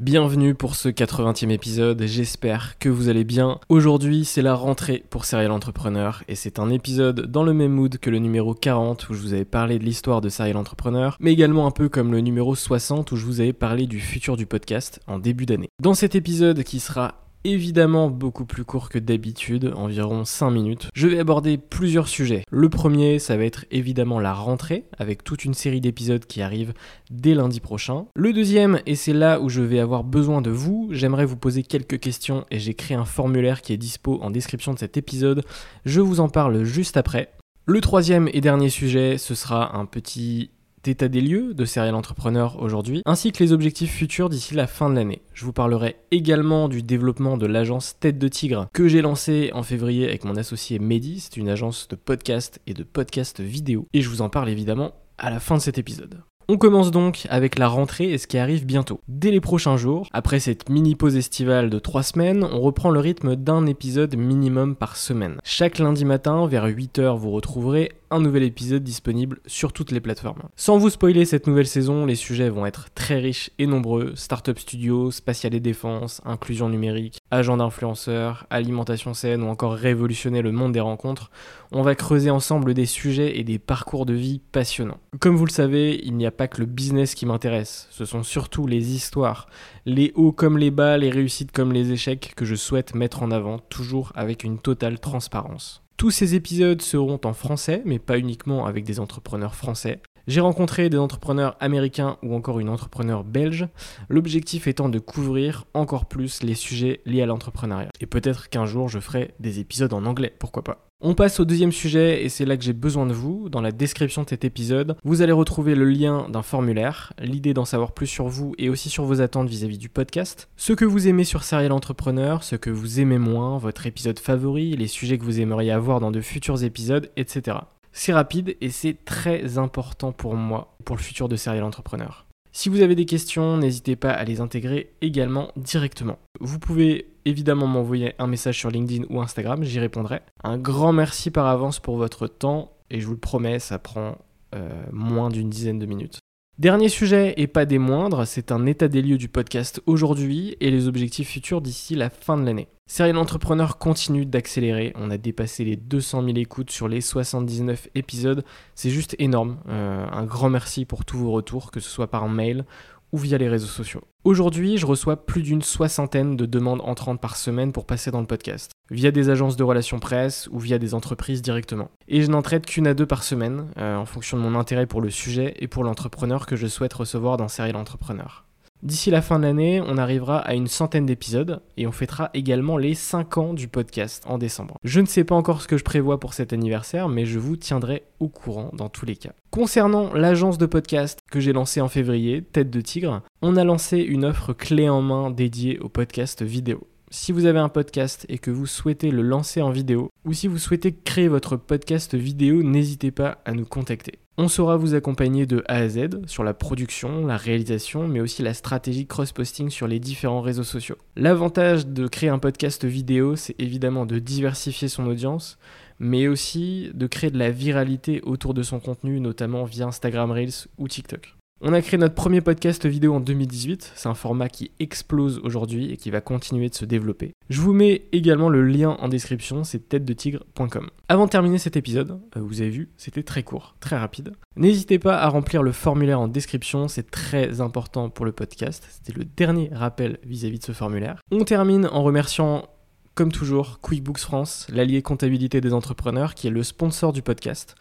Bienvenue pour ce 80e épisode, j'espère que vous allez bien. Aujourd'hui c'est la rentrée pour Serial Entrepreneur et c'est un épisode dans le même mood que le numéro 40 où je vous avais parlé de l'histoire de Serial Entrepreneur, mais également un peu comme le numéro 60 où je vous avais parlé du futur du podcast en début d'année. Dans cet épisode qui sera évidemment beaucoup plus court que d'habitude, environ 5 minutes. Je vais aborder plusieurs sujets. Le premier, ça va être évidemment la rentrée, avec toute une série d'épisodes qui arrivent dès lundi prochain. Le deuxième, et c'est là où je vais avoir besoin de vous, j'aimerais vous poser quelques questions et j'ai créé un formulaire qui est dispo en description de cet épisode. Je vous en parle juste après. Le troisième et dernier sujet, ce sera un petit d'état des lieux de Serial Entrepreneur aujourd'hui, ainsi que les objectifs futurs d'ici la fin de l'année. Je vous parlerai également du développement de l'agence Tête de Tigre que j'ai lancée en février avec mon associé Mehdi. C'est une agence de podcast et de podcast vidéo. Et je vous en parle évidemment à la fin de cet épisode. On commence donc avec la rentrée et ce qui arrive bientôt. Dès les prochains jours, après cette mini pause estivale de 3 semaines, on reprend le rythme d'un épisode minimum par semaine. Chaque lundi matin, vers 8h, vous retrouverez un nouvel épisode disponible sur toutes les plateformes. Sans vous spoiler cette nouvelle saison, les sujets vont être très riches et nombreux. Startup studio, spatial et défense, inclusion numérique, agent d'influenceurs, alimentation saine ou encore révolutionner le monde des rencontres. On va creuser ensemble des sujets et des parcours de vie passionnants. Comme vous le savez, il n'y a pas que le business qui m'intéresse, ce sont surtout les histoires, les hauts comme les bas, les réussites comme les échecs que je souhaite mettre en avant, toujours avec une totale transparence. Tous ces épisodes seront en français, mais pas uniquement avec des entrepreneurs français. J'ai rencontré des entrepreneurs américains ou encore une entrepreneur belge, l'objectif étant de couvrir encore plus les sujets liés à l'entrepreneuriat. Et peut-être qu'un jour je ferai des épisodes en anglais, pourquoi pas. On passe au deuxième sujet et c'est là que j'ai besoin de vous. Dans la description de cet épisode, vous allez retrouver le lien d'un formulaire, l'idée d'en savoir plus sur vous et aussi sur vos attentes vis-à-vis du podcast, ce que vous aimez sur Serial Entrepreneur, ce que vous aimez moins, votre épisode favori, les sujets que vous aimeriez avoir dans de futurs épisodes, etc. C'est rapide et c'est très important pour moi, pour le futur de Serial Entrepreneur. Si vous avez des questions, n'hésitez pas à les intégrer également directement. Vous pouvez évidemment m'envoyer un message sur LinkedIn ou Instagram, j'y répondrai. Un grand merci par avance pour votre temps et je vous le promets, ça prend euh, moins d'une dizaine de minutes. Dernier sujet et pas des moindres, c'est un état des lieux du podcast aujourd'hui et les objectifs futurs d'ici la fin de l'année. Serial Entrepreneur continue d'accélérer. On a dépassé les 200 000 écoutes sur les 79 épisodes. C'est juste énorme. Euh, un grand merci pour tous vos retours, que ce soit par mail ou via les réseaux sociaux. Aujourd'hui, je reçois plus d'une soixantaine de demandes entrantes par semaine pour passer dans le podcast, via des agences de relations presse ou via des entreprises directement. Et je n'en traite qu'une à deux par semaine, euh, en fonction de mon intérêt pour le sujet et pour l'entrepreneur que je souhaite recevoir dans Serial Entrepreneur. D'ici la fin de l'année, on arrivera à une centaine d'épisodes et on fêtera également les 5 ans du podcast en décembre. Je ne sais pas encore ce que je prévois pour cet anniversaire, mais je vous tiendrai au courant dans tous les cas. Concernant l'agence de podcast que j'ai lancée en février, Tête de Tigre, on a lancé une offre clé en main dédiée au podcast vidéo. Si vous avez un podcast et que vous souhaitez le lancer en vidéo, ou si vous souhaitez créer votre podcast vidéo, n'hésitez pas à nous contacter. On saura vous accompagner de A à Z sur la production, la réalisation, mais aussi la stratégie cross-posting sur les différents réseaux sociaux. L'avantage de créer un podcast vidéo, c'est évidemment de diversifier son audience, mais aussi de créer de la viralité autour de son contenu, notamment via Instagram Reels ou TikTok. On a créé notre premier podcast vidéo en 2018, c'est un format qui explose aujourd'hui et qui va continuer de se développer. Je vous mets également le lien en description, c'est tête-de-tigre.com. Avant de terminer cet épisode, euh, vous avez vu, c'était très court, très rapide. N'hésitez pas à remplir le formulaire en description, c'est très important pour le podcast. C'était le dernier rappel vis-à-vis -vis de ce formulaire. On termine en remerciant comme toujours, QuickBooks France, l'allié comptabilité des entrepreneurs, qui est le sponsor du podcast.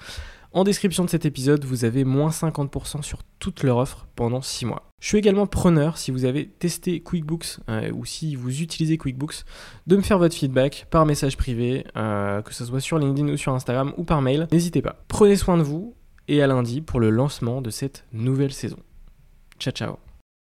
En description de cet épisode, vous avez moins 50% sur toute leur offre pendant 6 mois. Je suis également preneur, si vous avez testé QuickBooks euh, ou si vous utilisez QuickBooks, de me faire votre feedback par message privé, euh, que ce soit sur LinkedIn ou sur Instagram ou par mail. N'hésitez pas. Prenez soin de vous et à lundi pour le lancement de cette nouvelle saison. Ciao ciao